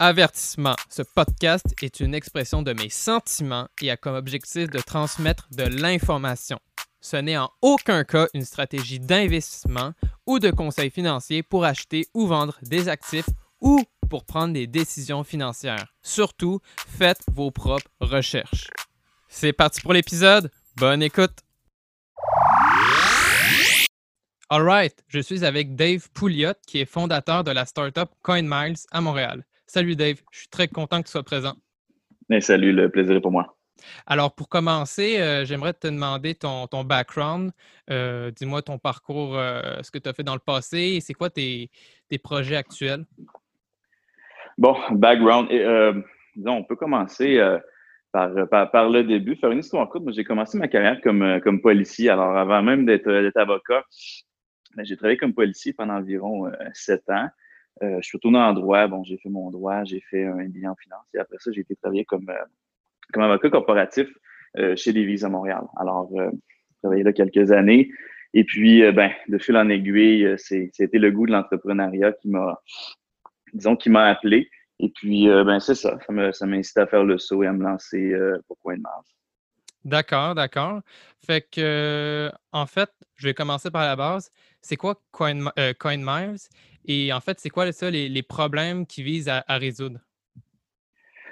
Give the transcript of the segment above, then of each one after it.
Avertissement, ce podcast est une expression de mes sentiments et a comme objectif de transmettre de l'information. Ce n'est en aucun cas une stratégie d'investissement ou de conseil financier pour acheter ou vendre des actifs ou pour prendre des décisions financières. Surtout, faites vos propres recherches. C'est parti pour l'épisode. Bonne écoute. Alright, je suis avec Dave Pouliot, qui est fondateur de la startup CoinMiles à Montréal. Salut Dave, je suis très content que tu sois présent. salut, le plaisir est pour moi. Alors, pour commencer, euh, j'aimerais te demander ton, background. Euh, dis-moi ton parcours, euh, ce que tu as fait dans le passé et c'est quoi tes, projets actuels? Bon, background. disons, on peut commencer par, par, le début, faire une histoire courte. Moi, j'ai commencé ma carrière comme, comme policier. Alors, avant même d'être avocat, ben, j'ai travaillé comme policier pendant environ sept ans. Euh, je suis retourné en droit. Bon, j'ai fait mon droit, j'ai fait un bilan. Et après ça, j'ai été travailler comme, comme avocat corporatif chez Davies à Montréal. Alors, j'ai travaillé là quelques années. Et puis, ben, de fil en aiguille, c'était le goût de l'entrepreneuriat qui m'a, disons, qui m'a appelé. Et puis, euh, ben, c'est ça. Ça m'incite à faire le saut et à me lancer euh, pour Coin Mars. D'accord, d'accord. Fait que, en fait, je vais commencer par la base. C'est quoi Coin, euh, Et en fait, c'est quoi ça, les, problèmes qu'ils visent à, résoudre?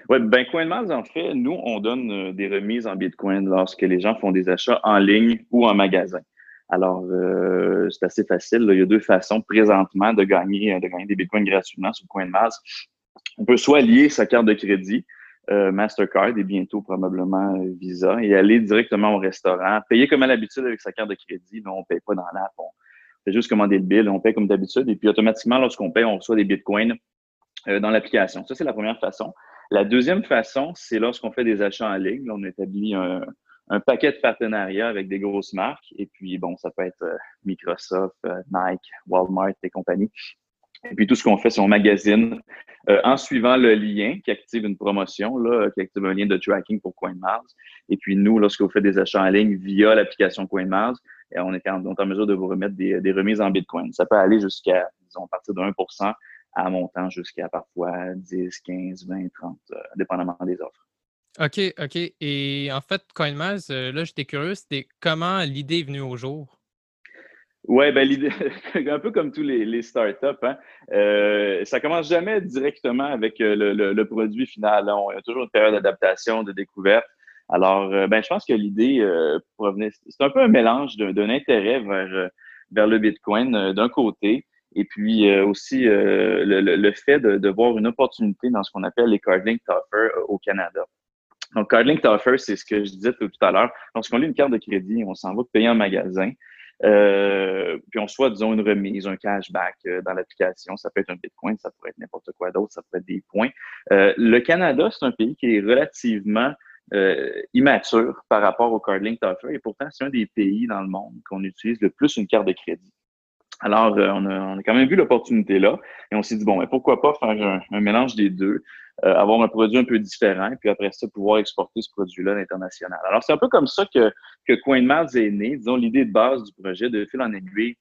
Oui, ben CoinMars, en fait, nous, on donne des remises en Bitcoin lorsque les gens font des achats en ligne ou en magasin. Alors, c'est assez facile. Il y a deux façons présentement de gagner, de gagner des Bitcoins gratuitement sur CoinMars. On peut soit lier sa carte de crédit, euh, Mastercard et bientôt probablement euh, Visa, et aller directement au restaurant, payer comme à l'habitude avec sa carte de crédit. on ne paye pas dans l'app, fait juste commander le bill, on paye comme d'habitude, et puis automatiquement, lorsqu'on paye, on reçoit des bitcoins euh, dans l'application. Ça, c'est la première façon. La deuxième façon, c'est lorsqu'on fait des achats en ligne. on établit un, un, paquet de partenariats avec des grosses marques, et puis bon, ça peut être Microsoft, Nike, Walmart et compagnie. Et puis tout ce qu'on fait, c'est on magazine euh, en suivant le lien qui active une promotion, là, qui active un lien de tracking pour CoinMars. Et puis nous, lorsque vous faites des achats en ligne via l'application CoinMars, on est en, en, mesure de vous remettre des, remises en Bitcoin. Ça peut aller jusqu'à, disons, à partir de 1% à montant jusqu'à parfois 10, 15, 20, 30, dépendamment des offres. OK, OK. Et en fait, CoinMars, euh, là, j'étais curieux, c'était comment l'idée est venue au jour? Oui, ben l'idée, un peu comme tous les, les startups, hein, euh, ça commence jamais directement avec euh, le, le, produit final. On, il y a toujours une période d'adaptation, de découverte. Alors, euh, ben, je pense que l'idée euh, provenait, c'est un peu un mélange d'un intérêt vers, vers le Bitcoin d'un côté, et puis aussi le, le, fait de, de, voir une opportunité dans ce qu'on appelle les Cardlink Offer au Canada. Donc, Cardlink Offer, c'est ce que je disais tout, à l'heure. Lorsqu'on lit une carte de crédit, on s'en va payer en magasin. Euh, puis on soit, disons, une remise, un cashback euh, dans l'application. Ça peut être un Bitcoin, ça pourrait être n'importe quoi d'autre, ça pourrait être des points. Euh, le Canada, c'est un pays qui est relativement immature par rapport au CardLink Offer et pourtant, c'est un des pays dans le monde qu'on utilise le plus une carte de crédit. Alors, on, a, quand même vu l'opportunité là et on s'est dit, bon, mais pourquoi pas faire un, mélange des deux, avoir un produit un peu différent, puis après ça, pouvoir exporter ce produit-là à l'international. Alors, c'est un peu comme ça que, que est né. Disons, l'idée de base du projet, de fil en aiguille,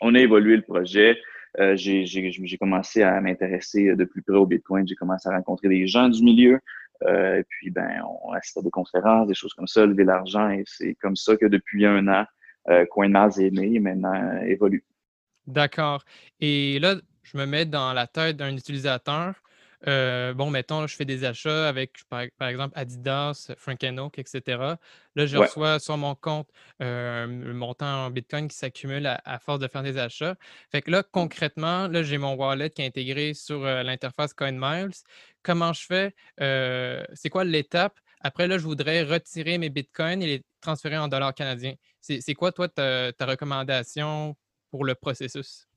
on a évolué le projet. Euh, j'ai commencé à m'intéresser de plus près au Bitcoin. J'ai commencé à rencontrer des gens du milieu. Euh, puis, ben, on assistait à des conférences, des choses comme ça, lever l'argent. Et c'est comme ça que depuis un an, euh, CoinMaz est et maintenant évolue. D'accord. Et là, je me mets dans la tête d'un utilisateur. Euh, bon, mettons, je fais des achats avec, par, exemple, Adidas, Frank Oak, etc. Là, je reçois sur mon compte euh, un montant en Bitcoin qui s'accumule à, force de faire des achats. Fait que là, concrètement, là, j'ai mon wallet qui est intégré sur euh, l'interface CoinMiles. Comment je fais? c'est quoi l'étape? Après, là, je voudrais retirer mes Bitcoins et les transférer en dollars canadiens. C'est quoi, toi, ta recommandation pour le processus?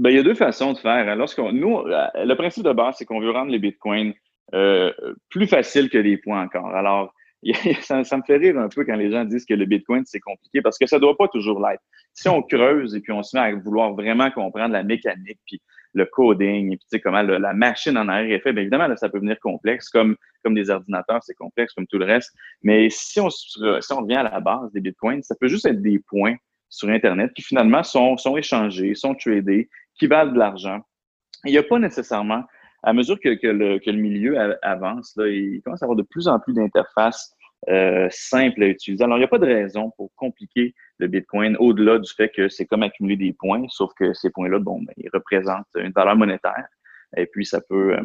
Ben, il y a deux façons de faire. Lorsqu'on, nous, euh, le principe de base, c'est qu'on veut rendre les bitcoins euh, plus faciles que les points encore. Alors, ça, me fait rire un peu quand les gens disent que le bitcoin, c'est compliqué parce que ça ne doit pas toujours l'être. Si on creuse et puis on se met à vouloir vraiment comprendre la mécanique, puis le coding, et puis comment la machine en arrière est faite, bien évidemment, ça peut venir complexe, comme, comme des ordinateurs, c'est complexe, comme tout le reste. Mais si on, si on revient à la base des bitcoins, ça peut juste être des points sur Internet qui finalement sont, sont échangés, sont tradés, qui valent de l'argent. Il n'y a pas nécessairement, à mesure que, le, que le, milieu avance, là, il commence à avoir de plus en plus d'interfaces euh, simples à utiliser. Alors, il n'y a pas de raison pour compliquer le Bitcoin au-delà du fait que c'est comme accumuler des points, sauf que ces points-là, bon, ben, ils représentent une valeur monétaire et puis ça peut, euh,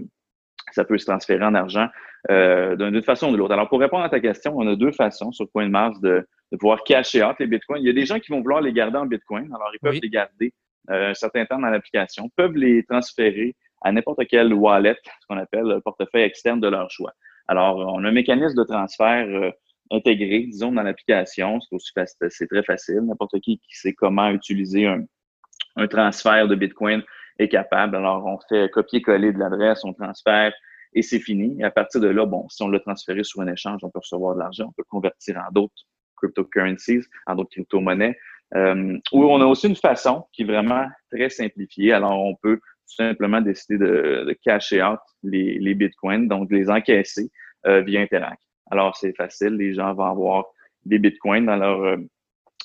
ça peut se transférer en argent euh, d'une façon ou de l'autre. Alors, pour répondre à ta question, on a deux façons sur CoinMars de, de pouvoir cacher out les Bitcoins. Il y a des gens qui vont vouloir les garder en Bitcoin. Alors, ils peuvent les garder un certain temps dans l'application, peuvent les transférer à n'importe quel wallet, ce qu'on appelle le portefeuille externe de leur choix. Alors, on a un mécanisme de transfert euh, intégré, disons, dans l'application. C'est très facile. N'importe qui qui sait comment utiliser un, transfert de Bitcoin est capable. Alors, on fait copier-coller de l'adresse, on transfère et c'est fini. À partir de là, bon, si on l'a transféré sur un échange, on peut recevoir de l'argent, on peut convertir en d'autres cryptocurrencies, en d'autres crypto-monnaies. Euh, on a aussi une façon qui est vraiment très simplifiée. Alors, on peut tout simplement décider de, cacher out les, bitcoins, donc de les encaisser euh, via Interact. Alors, c'est facile. Les gens vont avoir des bitcoins dans leur, euh,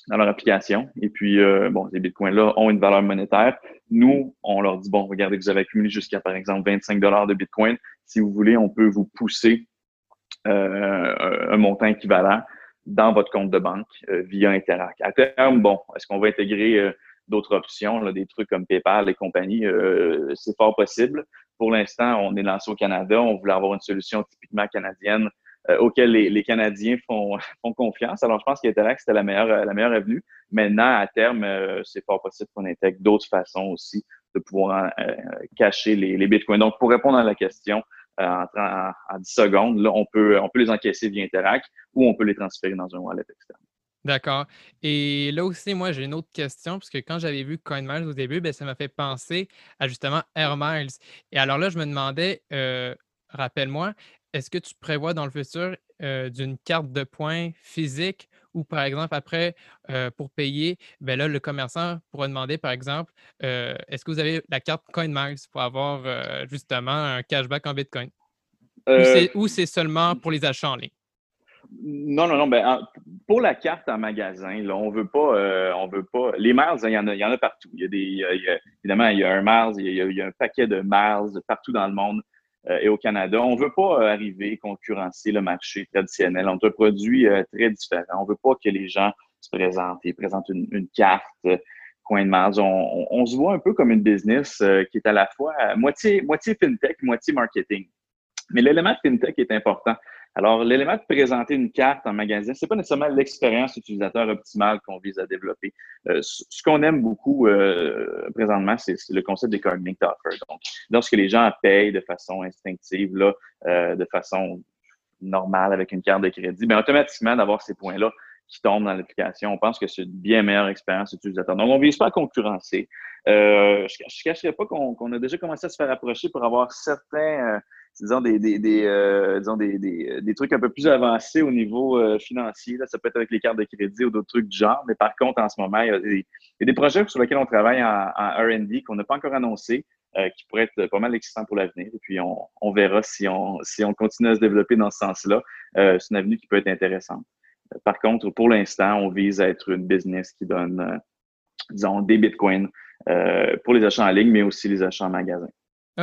dans leur application. Et puis, euh, bon, ces bitcoins-là ont une valeur monétaire. Nous, on leur dit, bon, regardez, vous avez accumulé jusqu'à, par exemple, 25 dollars de bitcoin. Si vous voulez, on peut vous pousser un montant équivalent dans votre compte de banque euh, via Interact. À terme, bon, est-ce qu'on va intégrer euh, d'autres options, des trucs comme PayPal et compagnie? Euh, c'est fort possible. Pour l'instant, on est lancé au Canada. On voulait avoir une solution typiquement canadienne auquel les, Canadiens font, font confiance. Alors, je pense qu'Interact, c'était la meilleure, la meilleure avenue. Maintenant, à terme, c'est fort possible qu'on intègre d'autres façons aussi de pouvoir cacher les, les bitcoins. Donc, pour répondre à la question, en, en, 10 secondes, là, on peut, on peut les encaisser via Interact ou on peut les transférer dans un wallet externe. D'accord. Et là aussi, moi, j'ai une autre question, parce que quand j'avais vu CoinMiles au début, ben, ça m'a fait penser à justement AirMiles. Et alors là, je me demandais, euh, rappelle-moi, est-ce que tu prévois dans le futur euh, d'une carte de points physique ou par exemple après, euh, pour payer, ben là, le commerçant pourra demander, par exemple, est-ce que vous avez la carte CoinMiles pour avoir justement un cashback en Bitcoin? Ou c'est seulement pour les achats en ligne? Non, non, non. Ben, pour la carte en magasin, là, on veut pas, euh, on veut pas. Les miles, il y en a, il y en a partout. Il y a des, évidemment, il y a un miles, il y a, un paquet de miles partout dans le monde euh, et au Canada. On veut pas euh, arriver concurrencer le marché traditionnel. On a un produit très différent. On veut pas que les gens se présentent. Ils présentent une, carte. Coin de miles. On, on, se voit un peu comme une business qui est à la fois moitié, moitié fintech, moitié marketing. Mais l'élément fintech est important. Alors, l'élément de présenter une carte en magasin, c'est pas nécessairement l'expérience utilisateur optimale qu'on vise à développer. Euh, ce qu'on aime beaucoup euh, présentement, c'est le concept des card linked offer. Donc, lorsque les gens payent de façon instinctive, là, euh, de façon normale avec une carte de crédit, bien automatiquement d'avoir ces points-là qui tombent dans l'application, on pense que c'est une bien meilleure expérience utilisateur. Donc, on ne vise pas à concurrencer. je ne cacherai pas qu'on a déjà commencé à se faire approcher pour avoir certains disons, des, des, des, euh, disons des, des, des, trucs un peu plus avancés au niveau euh, financier. Là. Ça peut être avec les cartes de crédit ou d'autres trucs du genre. Mais par contre, en ce moment, il y a des, des projets sur lesquels on travaille en, R&D qu'on n'a pas encore annoncé, euh, qui pourraient être pas mal excitants pour l'avenir. Et puis, on, on, verra si on, si on continue à se développer dans ce sens-là. Euh, c'est une avenue qui peut être intéressante. Par contre, pour l'instant, on vise à être une business qui donne, disons, des bitcoins pour les achats en ligne, mais aussi les achats en magasin.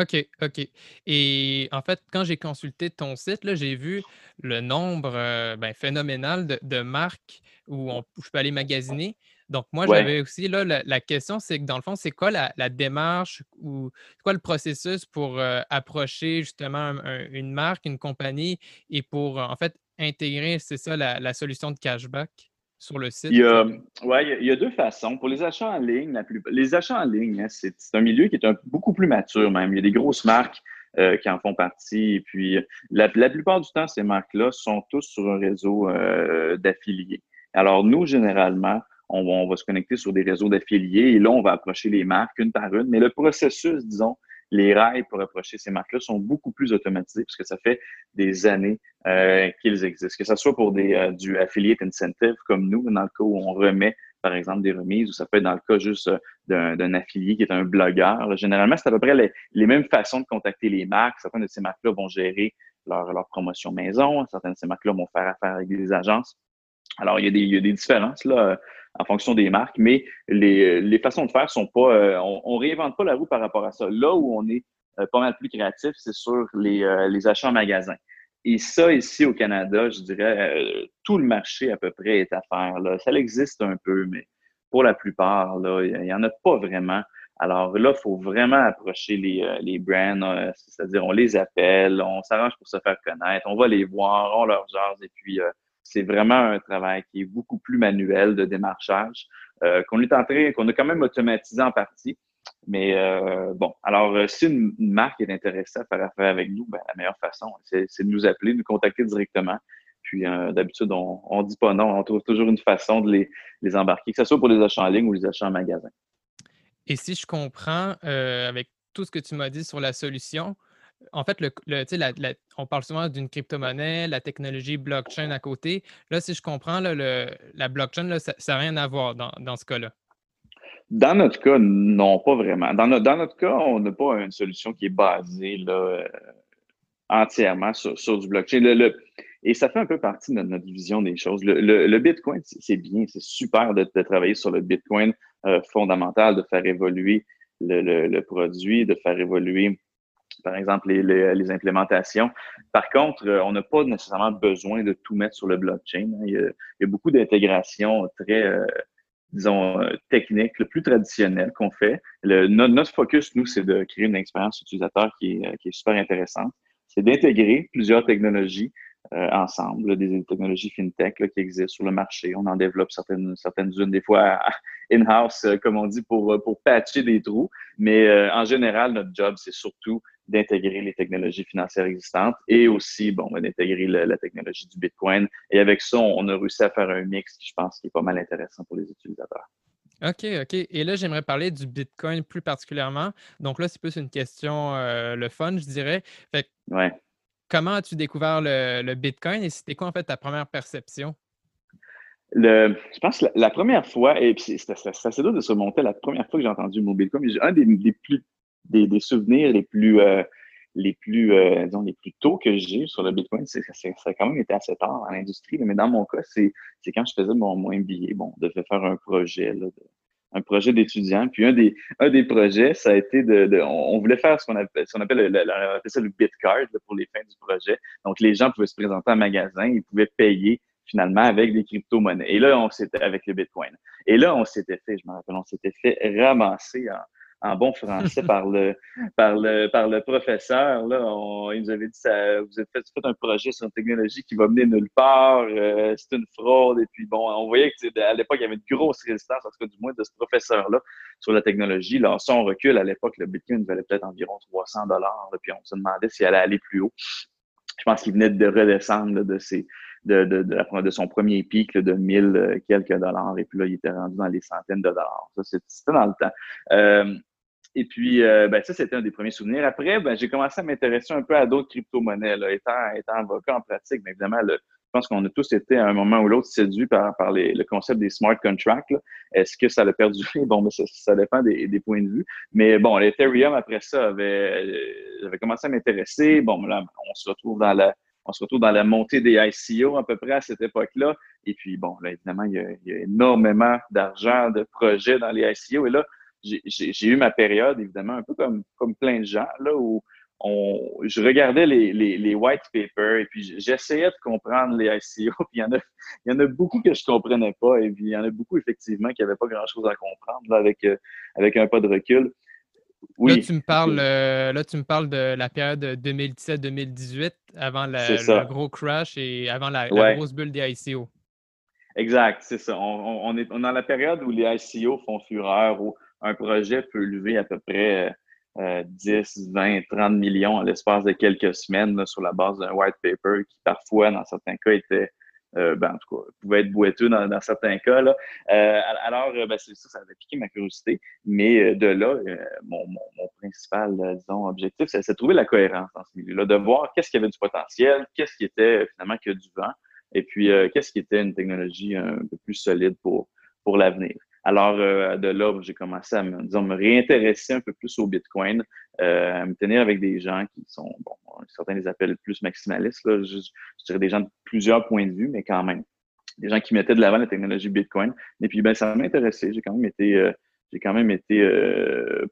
OK, OK. Et en fait, quand j'ai consulté ton site, là, j'ai vu le nombre euh, ben, phénoménal de, marques où, on, je peux aller magasiner. Donc, moi, j'avais aussi là, la, question, c'est que dans le fond, c'est quoi la, démarche ou quoi le processus pour euh, approcher justement une marque, une compagnie et pour en fait intégrer, c'est ça, la solution de cashback? Sur le site? Il y a, ouais, il y a deux façons. Pour les achats en ligne, la plus, les achats en ligne, hein, c'est un milieu qui est un, beaucoup plus mature même. Il y a des grosses marques euh, qui en font partie. Et puis, la, la plupart du temps, ces marques-là sont tous sur un réseau euh, d'affiliés. Alors, nous, généralement, on va, on va, se connecter sur des réseaux d'affiliés et là, on va approcher les marques une par une. Mais le processus, disons, les rails pour approcher ces marques-là sont beaucoup plus automatisés puisque ça fait des années euh, qu'ils existent. Que ce soit pour des, euh, du affiliate incentive comme nous, dans le cas où on remet, par exemple, des remises, ou ça peut être dans le cas juste euh, d'un affilié qui est un blogueur. Généralement, c'est à peu près les, les, mêmes façons de contacter les marques. Certaines de ces marques-là vont gérer leur, leur promotion maison. Certaines de ces marques-là vont faire affaire avec des agences. Alors, il y a des, il y a des différences là, en fonction des marques, mais les, les façons de faire sont pas, euh, on, ne réinvente pas la roue par rapport à ça. Là où on est euh, pas mal plus créatif, c'est sur les, euh, les, achats en magasin. Et ça, ici au Canada, je dirais, tout le marché à peu près est à faire. Là. Ça existe un peu, mais pour la plupart, là, il n'y en a pas vraiment. Alors là, il faut vraiment approcher les, les brands, c'est-à-dire on les appelle, on s'arrange pour se faire connaître, on va les voir, on leur jase et puis c'est vraiment un travail qui est beaucoup plus manuel de démarchage, euh, qu'on est en qu'on a quand même automatisé en partie. Mais euh, bon, alors euh, si une, marque est intéressée à faire affaire avec nous, ben, la meilleure façon, c'est de nous appeler, de nous contacter directement. Puis d'habitude, on ne dit pas non, on trouve toujours une façon de les, les, embarquer, que ce soit pour les achats en ligne ou les achats en magasin. Et si je comprends, avec tout ce que tu m'as dit sur la solution, en fait, le, on parle souvent d'une crypto-monnaie, la technologie blockchain à côté. Là, si je comprends, la blockchain, ça n'a rien à voir dans, ce cas-là. Dans notre cas, non, pas vraiment. Dans, notre cas, on n'a pas une solution qui est basée euh, entièrement sur, du blockchain. et ça fait un peu partie de notre, vision des choses. Le, Bitcoin, c'est bien, c'est super de, travailler sur le Bitcoin euh, fondamental, de faire évoluer le, produit, de faire évoluer par exemple, les, implémentations. Par contre, euh, on n'a pas nécessairement besoin de tout mettre sur le blockchain. Hein. Il y a, beaucoup d'intégrations très, euh, disons, euh, techniques, le plus traditionnel qu'on fait. notre, focus, nous, c'est de créer une expérience utilisateur qui est, super intéressante. C'est d'intégrer plusieurs technologies ensemble, des technologies fintech qui existent sur le marché. On en développe certaines, certaines unes, des fois in-house, comme on dit, pour, pour patcher des trous. Mais en général, notre job, c'est surtout d'intégrer les technologies financières existantes et aussi, bon, ben, d'intégrer la, technologie du Bitcoin. Et avec ça, on, a réussi à faire un mix qui, je pense, qui est pas mal intéressant pour les utilisateurs. OK, OK. Et là, j'aimerais parler du Bitcoin plus particulièrement. Donc là, c'est plus une question, euh, le fun, je dirais. Fait ouais. Comment as-tu découvert le, Bitcoin et c'était quoi, en fait, ta première perception? Je pense que la, première fois, et puis c'est assez dur de se remonter, la première fois que j'ai entendu le mot Bitcoin, un des, plus des, souvenirs les plus, euh, les plus, euh, les plus tôt que j'ai sur le Bitcoin, c'est ça a quand même été assez tard dans l'industrie. Mais dans mon cas, c'est quand je faisais mon, mon MBA. Bon, on devait faire un projet, là, un projet d'étudiant. Puis un des, un des projets, ça a été de, on, voulait faire ce qu'on appelle, ce appelle le, le, le bitcard pour les fins du projet. Donc les gens pouvaient se présenter en magasin, ils pouvaient payer finalement avec des crypto-monnaies. Et là, on s'était avec le Bitcoin. Et là, on s'était fait, je me rappelle, on s'était fait ramasser en, en bon français par le, par le, par le professeur. Là, il nous avait dit ça, vous avez fait, fait, un projet sur une technologie qui va mener nulle part, euh, c'est une fraude. Et puis bon, on voyait qu'à l'époque, il y avait une grosse résistance, en tout cas du moins de ce professeur-là, sur la technologie. Là, si on recule, à l'époque, le Bitcoin valait peut-être environ 300 dollars. Puis on se demandait s'il allait aller plus haut. Je pense qu'il venait de redescendre de ses de, de, son premier pic de 1000 euh, quelques dollars. Et puis là, il était rendu dans les centaines de dollars. Ça, c'était dans le temps. Euh, Et puis, euh, ben, ça, c'était un des premiers souvenirs. Après, ben, j'ai commencé à m'intéresser un peu à d'autres crypto-monnaies. Étant, étant avocat en pratique, mais évidemment, je pense qu'on a tous été à un moment ou l'autre séduits par, par le concept des smart contracts. Est-ce que ça l'a perdu? Bon, mais ça, dépend des, points de vue. Mais bon, l'Ethereum, après ça, j'avais commencé à m'intéresser. Bon, là, on se retrouve dans la on se retrouve dans la montée des ICO à peu près à cette époque-là. Et puis, bon, là, évidemment, il y a, énormément d'argent, de projets dans les ICO. Et là, j'ai eu ma période, évidemment, un peu comme, plein de gens, là, où on, je regardais les, white papers et puis j'essayais de comprendre les ICO. Puis il y, en a, il y en a beaucoup que je comprenais pas et puis il y en a beaucoup, effectivement, qui n'avaient pas grand-chose à comprendre là, avec, euh, avec un pas de recul. Oui. Là, tu me parles, euh, là, tu me parles de la période 2017-2018, avant le gros crash et avant la, grosse bulle des ICO. Exact, c'est ça. On, on, est dans la période où les ICO font fureur, où un projet peut lever à peu près 10, 20, 30 millions en l'espace de quelques semaines sur la base d'un white paper qui parfois, dans certains cas, était euh, ben, en tout cas, pouvait être boiteux dans, certains cas. Là. Euh, alors, euh, ben, ça, ça avait piqué ma curiosité. Mais de là, mon, principal, disons, objectif, c'est de trouver la cohérence dans ce milieu-là, de voir qu'est-ce qui avait du potentiel, qu'est-ce qui était finalement que du vent, et puis qu'est-ce qui était une technologie un peu plus solide pour, pour l'avenir. Alors, euh, de là, j'ai commencé à me, disons, me réintéresser un peu plus au Bitcoin, euh, à me tenir avec des gens qui sont, bon, certains les appellent plus maximalistes, là, je, dirais des gens de plusieurs points de vue, mais quand même, des gens qui mettaient de l'avant la technologie Bitcoin. Et puis, ben, ça m'a intéressé. J'ai quand même été, euh, j'ai quand même été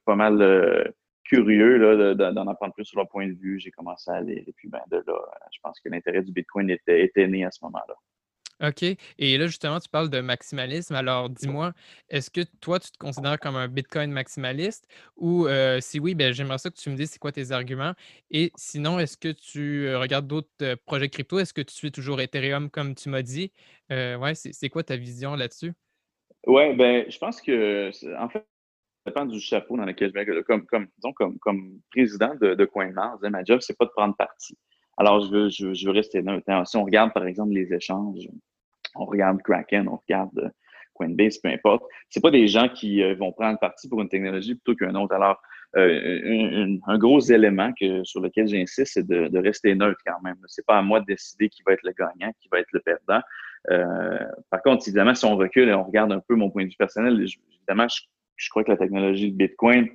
pas mal curieux d'en apprendre plus sur leur point de vue. J'ai commencé à aller. Et puis, ben, de là, je pense que l'intérêt du Bitcoin était, était né à ce moment-là. OK. Et là, justement, tu parles de maximalisme. Alors, dis-moi, est-ce que toi, tu te considères comme un Bitcoin maximaliste? Ou si oui, ben, j'aimerais ça que tu me dises c'est quoi tes arguments? Et sinon, est-ce que tu regardes d'autres projets crypto? Est-ce que tu suis toujours Ethereum comme tu m'as dit? ouais, c'est quoi ta vision là-dessus? Oui, ben, je pense que, en fait, ça dépend du chapeau dans lequel je vais. Comme, comme, disons, comme, comme président de, de CoinMars, ma job, c'est pas de prendre parti. Alors, je veux, je, je veux rester neutre. Si on regarde, par exemple, les échanges, on regarde Kraken, on regarde euh, Coinbase, peu importe, c'est pas des gens qui euh, vont prendre parti pour une technologie plutôt qu'un autre. Alors, euh, un, gros élément que, sur lequel j'insiste, c'est de, de, rester neutre quand même. C'est pas à moi de décider qui va être le gagnant, qui va être le perdant. Euh, par contre, évidemment, si on recule et on regarde un peu mon point de vue personnel, évidemment, je, je crois que la technologie de Bitcoin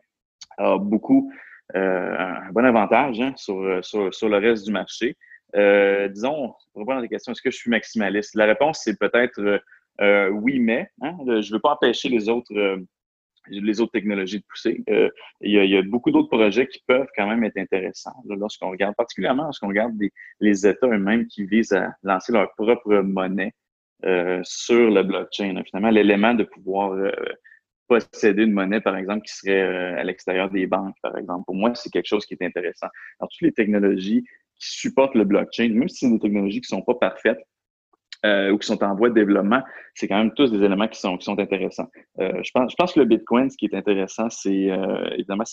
a beaucoup un bon avantage hein, sur, sur, sur, le reste du marché. Euh, disons, pour répondre à la question, est-ce que je suis maximaliste? La réponse, c'est peut-être euh, oui, mais hein, je ne veux pas empêcher les autres, les autres technologies de pousser. Il y, a, beaucoup d'autres projets qui peuvent quand même être intéressants lorsqu'on regarde, particulièrement lorsqu'on regarde les États eux-mêmes qui visent à lancer leur propre monnaie sur le blockchain. Finalement, l'élément de pouvoir posséder une monnaie, par exemple, qui serait euh, à l'extérieur des banques, par exemple. Pour moi, c'est quelque chose qui est intéressant. Alors, toutes les technologies qui supportent le blockchain, même si c'est des technologies qui ne sont pas parfaites euh, ou qui sont en voie de développement, c'est quand même tous des éléments qui sont, qui sont intéressants. Euh, je, pense, je pense que le Bitcoin, ce qui est intéressant, c'est évidemment,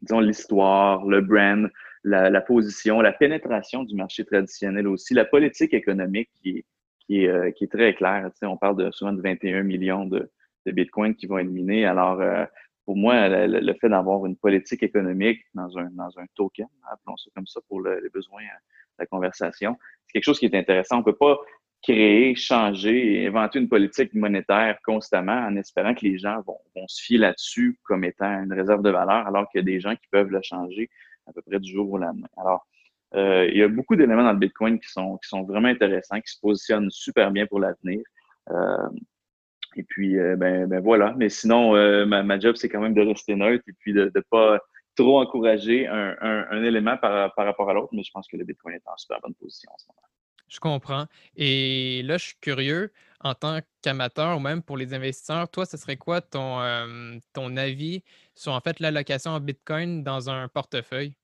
disons l'histoire, le brand, la, position, la pénétration du marché traditionnel aussi, la politique économique qui est, qui est, qui est très claire. Tu sais, on parle de, souvent de 21 millions de, de Bitcoin qui vont minés. Alors, euh, pour moi, le, fait d'avoir une politique économique dans un, dans un token, appelons ça comme ça pour les besoins de la conversation, c'est quelque chose qui est intéressant. On peut pas créer, changer inventer une politique monétaire constamment en espérant que les gens vont, se fier là-dessus comme étant une réserve de valeur, alors qu'il y a des gens qui peuvent le changer à peu près du jour au lendemain. Alors, euh, il y a beaucoup d'éléments dans le Bitcoin qui sont, qui sont vraiment intéressants, qui se positionnent super bien pour l'avenir. Euh, et puis, euh, ben, ben, voilà. Mais sinon, euh, ma, job, c'est quand même de rester neutre et puis de ne pas trop encourager un, un, élément par, par, rapport à l'autre. Mais je pense que le Bitcoin est en super bonne position en ce moment. Je comprends. Et là, je suis curieux, en tant qu'amateur ou même pour les investisseurs, toi, ce serait quoi ton, euh, ton avis sur en fait l'allocation en Bitcoin dans un portefeuille?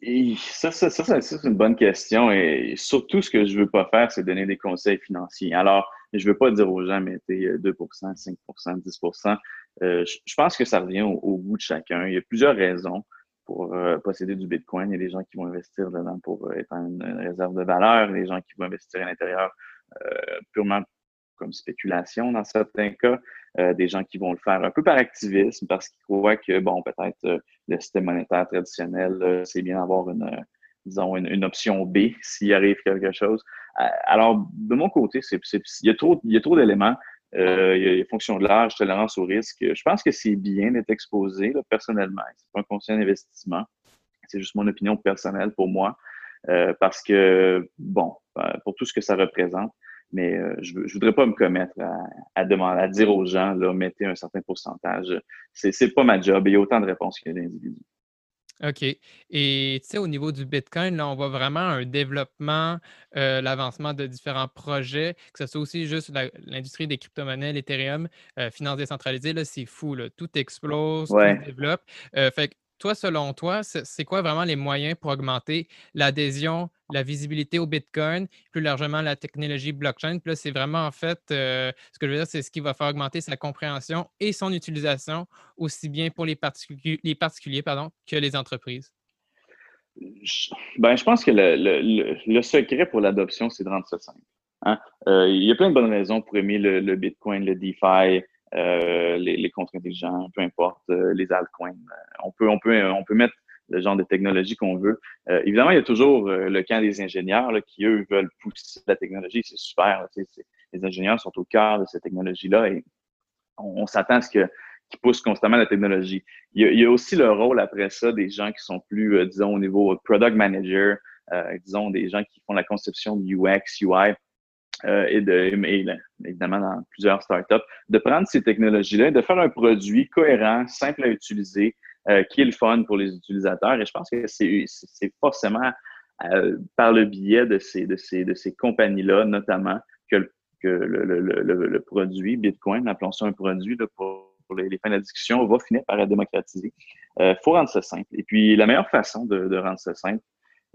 Et ça, ça, ça, c'est une bonne question. Et surtout, ce que je veux pas faire, c'est donner des conseils financiers. Alors, je veux pas dire aux gens, mettez 2% 5% 10% euh, je, pense que ça revient au, goût de chacun. Il y a plusieurs raisons pour euh, posséder du Bitcoin. Il y a des gens qui vont investir dedans pour euh, être une, réserve de valeur, des gens qui vont investir à l'intérieur purement comme spéculation dans certains cas, des gens qui vont le faire un peu par activisme parce qu'ils croient que, bon, peut-être le système monétaire traditionnel, c'est bien d'avoir une, disons, une, option B s'il arrive quelque chose. Alors, de mon côté, il y a trop, d'éléments. Euh, il y a fonction de l'âge, tolérance au risque. Je pense que c'est bien d'être exposé là, personnellement. C'est pas un conseil d'investissement. C'est juste mon opinion personnelle pour moi. Euh, parce que, bon, euh, pour tout ce que ça représente, mais je ne voudrais pas me commettre à, demander, à dire aux gens, mettez un certain pourcentage. C'est, c'est pas ma job. Il y a autant de réponses a d'individus. OK. Et tu sais, au niveau du Bitcoin, là, on voit vraiment un développement, euh, l'avancement de différents projets, que ce soit aussi juste l'industrie des crypto-monnaies, l'Ethereum, euh, finance décentralisée, là, c'est fou, là. Tout explose, tout se développe. Euh, fait toi, selon toi, c'est quoi vraiment les moyens pour augmenter l'adhésion, la visibilité au Bitcoin, plus largement la technologie blockchain? Puis là, c'est vraiment en fait, euh, ce que je veux dire, c'est ce qui va faire augmenter sa compréhension et son utilisation, aussi bien pour les, particuliers, pardon, que les entreprises. Ben, je pense que le, secret pour l'adoption, c'est de rendre ça simple. Hein. Euh, il y a plein de bonnes raisons pour aimer le Bitcoin, le DeFi, les, les contre intelligents, peu importe, euh, les altcoins. Euh, on peut, on peut, on peut mettre le genre de technologie qu'on veut. évidemment, il y a toujours le camp des ingénieurs là, qui, eux, veulent pousser la technologie. C'est super. les ingénieurs sont au cœur de cette technologie-là et on, s'attend à ce que qui poussent constamment la technologie. Il y, a, il y, a, aussi le rôle après ça des gens qui sont plus, disons, au niveau product manager, disons, des gens qui font la conception du UX, UI. Euh, et, de, évidemment dans plusieurs startups, de prendre ces technologies-là et de faire un produit cohérent, simple à utiliser, euh, qui est le fun pour les utilisateurs. Et je pense que c'est forcément euh, par le biais de ces, de ces, de ces compagnies-là, notamment, que, que le, le, le, le, produit Bitcoin, appelons ça un produit pour, pour les, fins de la discussion, va finir par être démocratisé. Il faut rendre ça simple. Et puis, la meilleure façon de rendre ça simple,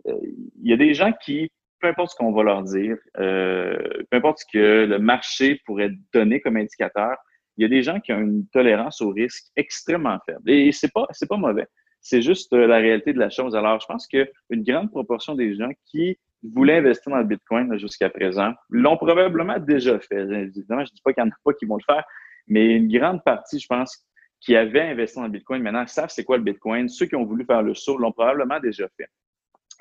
il y a des gens qui peu importe ce qu'on va leur dire, euh, peu importe ce que le marché pourrait donner comme indicateur, il y a des gens qui ont une tolérance au risque extrêmement faible. Et c'est pas, c'est pas mauvais. C'est juste euh, la réalité de la chose. Alors, je pense qu'une grande proportion des gens qui voulaient investir dans le Bitcoin jusqu'à présent l'ont probablement déjà fait. Évidemment, je ne dis pas qu'il n'y en a pas qui vont le faire, mais une grande partie, je pense, qui avaient investi dans le Bitcoin maintenant savent c'est quoi le Bitcoin. Ceux qui ont voulu faire le saut l'ont probablement déjà fait.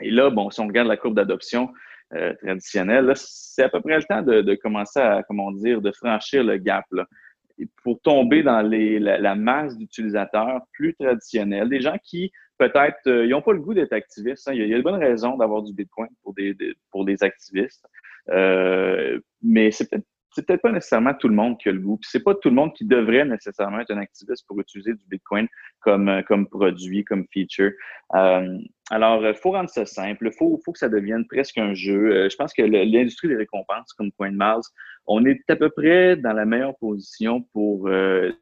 Et là, bon, si on regarde la courbe d'adoption, euh, traditionnel, c'est à peu près le temps de, commencer à, comment dire, de franchir le gap. pour tomber dans la, masse d'utilisateurs plus traditionnels, des gens qui peut-être euh, ils n'ont pas le goût d'être activistes. Hein. Il, y a, de bonnes raisons d'avoir du Bitcoin pour des, pour des activistes, euh, mais c'est peut-être c'est peut-être pas nécessairement tout le monde qui a le goût. Puis c'est pas tout le monde qui devrait nécessairement être un activiste pour utiliser du Bitcoin comme, euh, comme produit, comme feature. Euh, alors, il euh, faut rendre ça simple. Il faut, faut que ça devienne presque un jeu. je pense que l'industrie des récompenses, comme CoinMars, on est à peu près dans la meilleure position pour,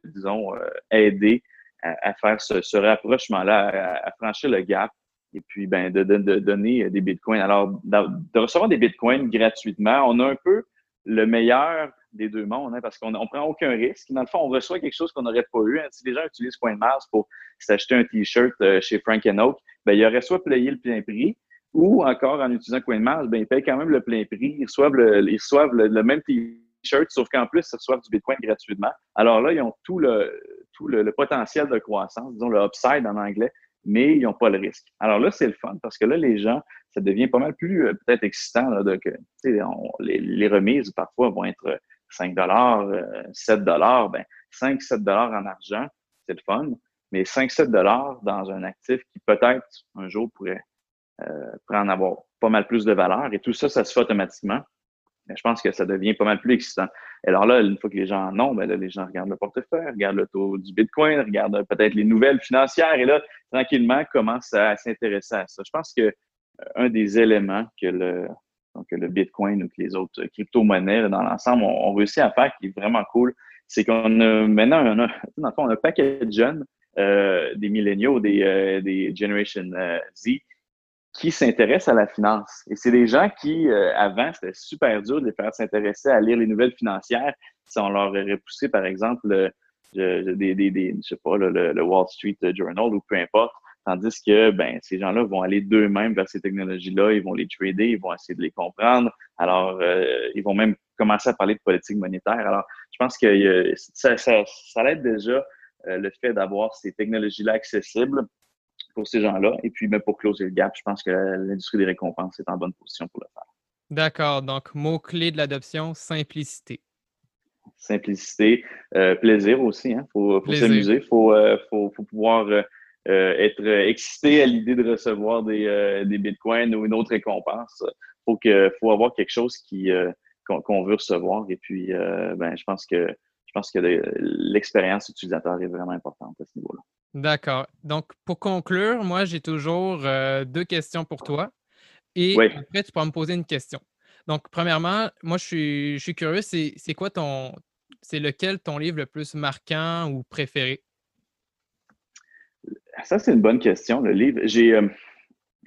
disons, aider à, faire ce, rapprochement-là, à, franchir le gap et puis ben, de, de, donner des bitcoins. Alors, de recevoir des bitcoins gratuitement, on a un peu le meilleur des deux mondes, hein, parce qu'on ne prend aucun risque. Dans le fond, on reçoit quelque chose qu'on n'aurait pas eu. Hein. Si les gens utilisent CoinMars pour s'acheter un T-shirt euh, chez Frank Oak, ben, ils auraient soit payé le plein prix, ou encore en utilisant CoinMars, ben, ils payent quand même le plein prix. Ils reçoivent le, ils reçoivent le, même T-shirt, sauf qu'en plus, ils reçoivent du Bitcoin gratuitement. Alors là, ils ont tout le, tout le potentiel de croissance, disons le upside en anglais, mais ils n'ont pas le risque. Alors là, c'est le fun parce que là, les gens, ça devient pas mal plus euh, peut-être excitant là, de, que les, remises parfois vont être 5 dollars, 7 euh, ben 5 7 dollars en argent, c'est le fun, mais 5 7 dollars dans un actif qui peut-être un jour pourrait euh, prendre avoir pas mal plus de valeur et tout ça ça se fait automatiquement. Mais je pense que ça devient pas mal plus excitant. Alors là, une fois que les gens en ont, là, les gens regardent le portefeuille, regardent le taux du Bitcoin, regardent peut-être les nouvelles financières et là, tranquillement, commencent à s'intéresser à ça. Je pense que un des éléments que le, donc le Bitcoin ou que les autres crypto-monnaies dans l'ensemble ont, réussi à faire qui est vraiment cool, c'est qu'on a maintenant, on a, on a un paquet de jeunes, euh, des milléniaux, des, euh, des Generation euh, Z, qui s'intéressent à la finance. Et c'est des gens qui, avant, c'était super dur de les faire s'intéresser à lire les nouvelles financières. Si on leur aurait poussé, par exemple, des, des, des, je sais pas, le Wall Street Journal ou peu importe, Tandis que ben, ces gens-là vont aller d'eux-mêmes vers ces technologies-là, ils vont les trader, ils vont essayer de les comprendre. Alors, euh, ils vont même commencer à parler de politique monétaire. Alors, je pense que ça, ça, ça aide déjà le fait d'avoir ces technologies-là accessibles pour ces gens-là. Et puis, pour closer le gap, je pense que l'industrie des récompenses est en bonne position pour le faire. D'accord. Donc, mot-clé de l'adoption, simplicité. Simplicité, euh, plaisir aussi. Il hein. faut, s'amuser, il faut, euh, faut, pouvoir euh, être excité à l'idée de recevoir des, des, bitcoins ou une autre récompense. Il faut, faut avoir quelque chose qui, qu'on, veut recevoir. Et puis, ben, je pense que, je pense que l'expérience utilisateur est vraiment importante à ce niveau-là. D'accord. Donc, pour conclure, moi, j'ai toujours deux questions pour toi. Et après, tu pourras me poser une question. Donc, premièrement, moi, je suis, je suis curieux, c'est, quoi ton. C'est lequel ton livre le plus marquant ou préféré? Ça, c'est une bonne question, le livre. J'ai,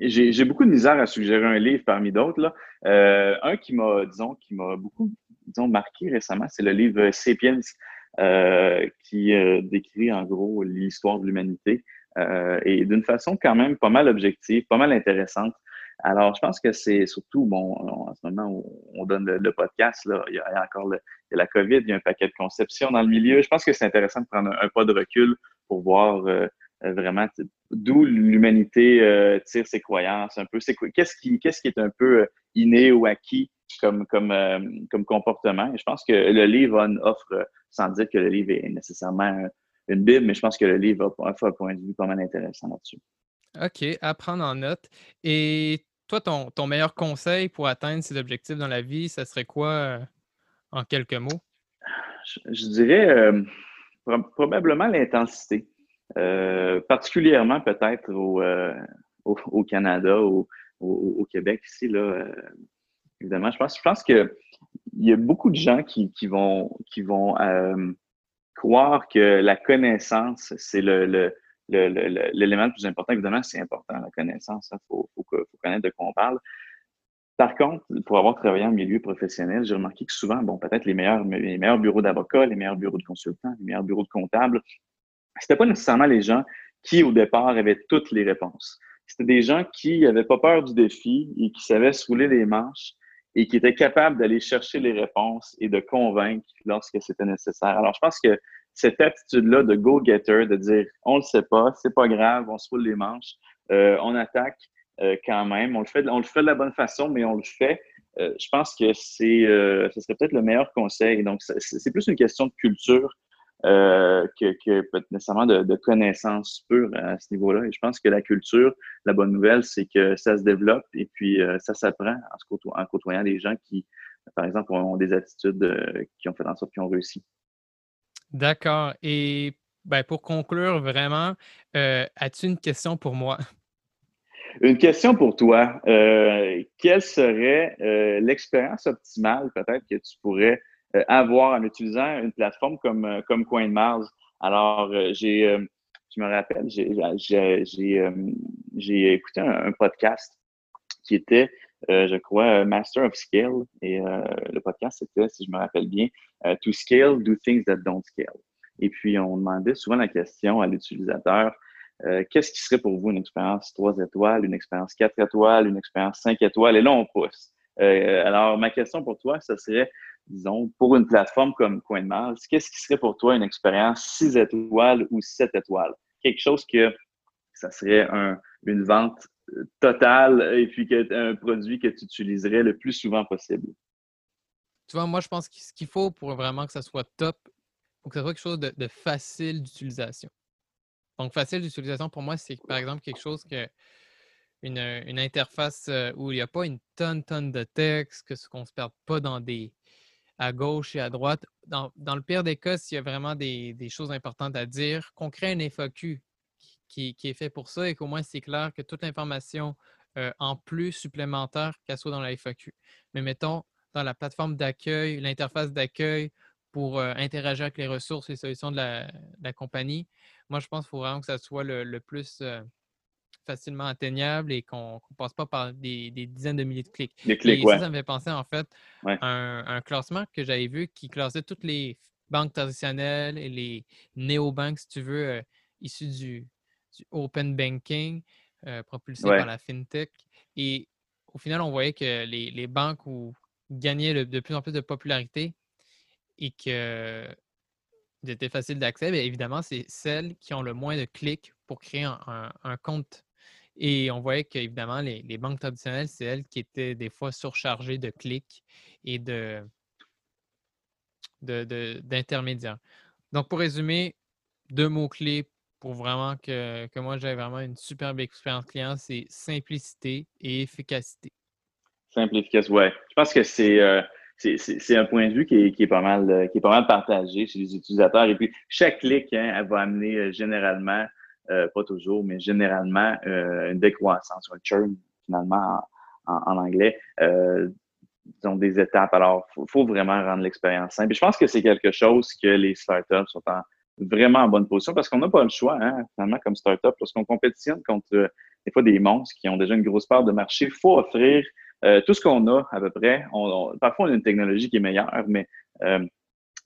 j'ai, beaucoup de misère à suggérer un livre parmi d'autres. un qui m'a, disons, qui m'a beaucoup, disons, marqué récemment, c'est le livre Sapiens euh, qui euh, décrit en gros l'histoire de l'humanité euh, et d'une façon quand même pas mal objective, pas mal intéressante. Alors, je pense que c'est surtout, bon, en ce moment où on donne le, podcast, là, il y a encore le, la COVID, il y a un paquet de conceptions dans le milieu. Je pense que c'est intéressant de prendre un, pas de recul pour voir vraiment d'où l'humanité tire ses croyances, un peu. Qu'est-ce qui, qu'est-ce qui est un peu inné ou acquis comme, comme, comme comportement? Et je pense que le livre offre sans dire que le livre est nécessairement une Bible, mais je pense que le livre a, un point de vue pas mal intéressant là-dessus. OK, à prendre en note. Et toi, ton, ton, meilleur conseil pour atteindre ces objectifs dans la vie, ça serait quoi euh, en quelques mots? Je, dirais euh, probablement l'intensité. Euh, particulièrement peut-être au, au, Canada, au, au, Québec ici, là, évidemment. Je pense, je pense que il y a beaucoup de gens qui, vont, euh, croire que la connaissance, c'est l'élément le, plus important. Évidemment, c'est important, la connaissance. Il faut, faut, connaître de quoi on parle. Par contre, pour avoir travaillé en milieu professionnel, j'ai remarqué que souvent, bon, peut-être les meilleurs, les meilleurs bureaux d'avocats, les meilleurs bureaux de consultants, les meilleurs bureaux de comptables, c'était pas nécessairement les gens qui, au départ, avaient toutes les réponses. C'était des gens qui n'avaient pas peur du défi et qui savaient se rouler les manches et qui était capable d'aller chercher les réponses et de convaincre lorsque c'était nécessaire. Alors, je pense que cette attitude-là de go-getter, de dire on le sait pas, c'est pas grave, on se roule les manches, euh, on attaque euh, quand même, on le fait, on le fait de la bonne façon, mais on le fait. Euh, je pense que c'est, ce serait peut-être le meilleur conseil. Donc, c'est plus une question de culture euh, que, que nécessairement de, de connaissances pures à ce niveau-là. Et je pense que la culture, la bonne nouvelle, c'est que ça se développe et puis euh, ça s'apprend en, côtoyant des gens qui, par exemple, ont des attitudes euh, qui ont fait en sorte qu'ils ont réussi. D'accord. Et ben, pour conclure, vraiment, as-tu une question pour moi? Une question pour toi. quelle serait l'expérience optimale peut-être que tu pourrais avoir en utilisant une plateforme comme, euh, comme CoinMars. Alors, euh, j'ai, je me rappelle, j'ai écouté un, podcast qui était, je crois, Master of Scale. Et le podcast, c'était, si je me rappelle bien, To Scale, Do Things That Don't Scale. Et puis, on demandait souvent la question à l'utilisateur, qu'est-ce qui serait pour vous une expérience 3 étoiles, une expérience 4 étoiles, une expérience 5 étoiles? Et là, on pousse. alors, ma question pour toi, ce serait, disons, pour une plateforme comme CoinMars, qu'est-ce qui serait pour toi une expérience 6 étoiles ou 7 étoiles? Quelque chose que ça serait une vente euh, totale et puis un produit que tu utiliserais le plus souvent possible. Tu vois, moi, je pense que ce qu'il faut pour vraiment que ça soit top, il faut que ça soit quelque chose de, facile d'utilisation. Donc, facile d'utilisation, pour moi, c'est par exemple quelque chose que une, interface euh, où il n'y a pas une tonne, tonne de texte, que ce qu'on ne se perde pas dans des, à gauche et à droite. Dans, le pire des cas, s'il y a vraiment des, choses importantes à dire, qu'on crée un FAQ qui, est fait pour ça et qu'au moins c'est clair que toute l'information euh, en plus supplémentaire qu'elle soit dans la FAQ. Mais mettons, dans la plateforme d'accueil, l'interface d'accueil pour euh, interagir avec les ressources et les solutions de la, compagnie, moi, je pense qu'il faut vraiment que ça soit le, plus euh, facilement atteignable et qu'on ne passe pas par des, dizaines de milliers de clics. et ça, ça me fait penser en fait à un, classement que j'avais vu qui classait toutes les banques traditionnelles et les néobanques, si tu veux, euh, issues du, open banking, euh, propulsées par la fintech. Et au final, on voyait que les, banques où gagnaient de plus en plus de popularité et que c'était facile d'accès, évidemment, c'est celles qui ont le moins de clics pour créer un, compte. Et on voyait qu'évidemment, les, les banques traditionnelles, c'est elles qui étaient des fois surchargées de clics et de, d'intermédiaires. Donc, pour résumer, deux mots-clés pour vraiment que, moi, j'ai vraiment une superbe expérience client, c'est simplicité et efficacité. Simplification, ouais. Je pense que c'est euh, c'est un point de vue qui est, pas mal euh, qui est pas mal partagé chez les utilisateurs. Et puis, chaque clic, hein, elle va amener euh, généralement, pas toujours, mais généralement, une décroissance, un churn, finalement, en, anglais. disons des étapes. Alors, il faut, vraiment rendre l'expérience simple. Et je pense que c'est quelque chose que les startups sont en, vraiment en bonne position parce qu'on n'a pas le choix, hein, finalement, comme startup, lorsqu'on compétitionne contre des fois des monstres qui ont déjà une grosse part de marché, il faut offrir euh, tout ce qu'on a à peu près. parfois, on a une technologie qui est meilleure, mais euh,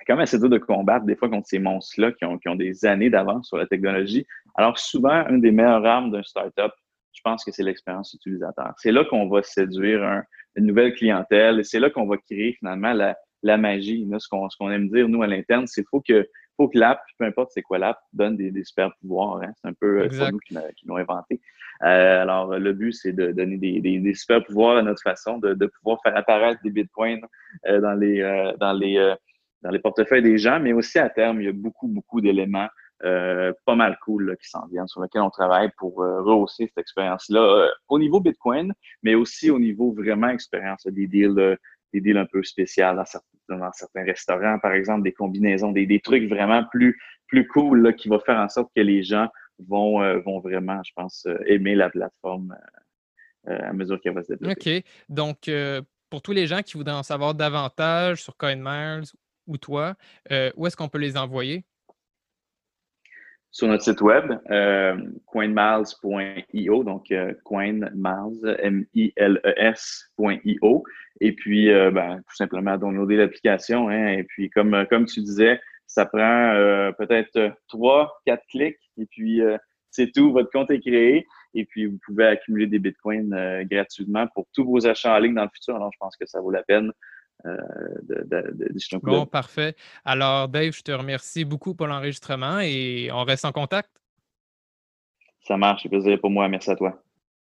quand même assez dur de combattre des fois contre ces monstres-là qui ont, des années d'avance sur la technologie. Alors souvent, une des meilleures armes d'un startup, je pense que c'est l'expérience utilisateur. C'est là qu'on va séduire une nouvelle clientèle et c'est là qu'on va créer finalement la, magie. ce qu'on aime dire, nous, à l'interne, c'est qu'il faut que faut que l'app, peu importe c'est quoi l'app, donne des, super pouvoirs. Hein. C'est un peu euh, nous qui, l'ont inventé. Euh, alors, le but, c'est de donner des, super pouvoirs à notre façon, de, pouvoir faire apparaître des bitcoins euh, dans les dans les dans les portefeuilles des gens, mais aussi à terme, il y a beaucoup, beaucoup d'éléments pas mal cool qui s'en viennent, sur lesquels on travaille pour rehausser cette expérience-là au niveau Bitcoin, mais aussi au niveau vraiment expérience, des deals, des deals un peu spéciaux dans certains restaurants, par exemple, des combinaisons, des, trucs vraiment plus, plus cool là, qui vont faire en sorte que les gens vont, euh, vont vraiment, je pense, euh, aimer la plateforme euh, à mesure qu'elle va se développer. OK. Donc, pour tous les gens qui voudraient en savoir davantage sur CoinMiles ou toi, où est-ce qu'on peut les envoyer? sur notre site web, euh, coinmiles.io, donc euh, coinmiles, M-I-L-E-S.io. Et puis, euh, ben, tout simplement, downloader l'application. Hein, et puis, comme, euh, comme tu disais, ça prend euh, peut-être trois, quatre clics. Et puis, c'est tout, votre compte est créé. Et puis, vous pouvez accumuler des bitcoins gratuitement pour tous vos achats en ligne dans le futur. Alors, je pense que ça vaut la peine. Euh, de, Bon, parfait. Alors, Dave, je te remercie beaucoup pour l'enregistrement et on reste en contact. Ça marche, c'est plaisir pour moi. Merci à toi.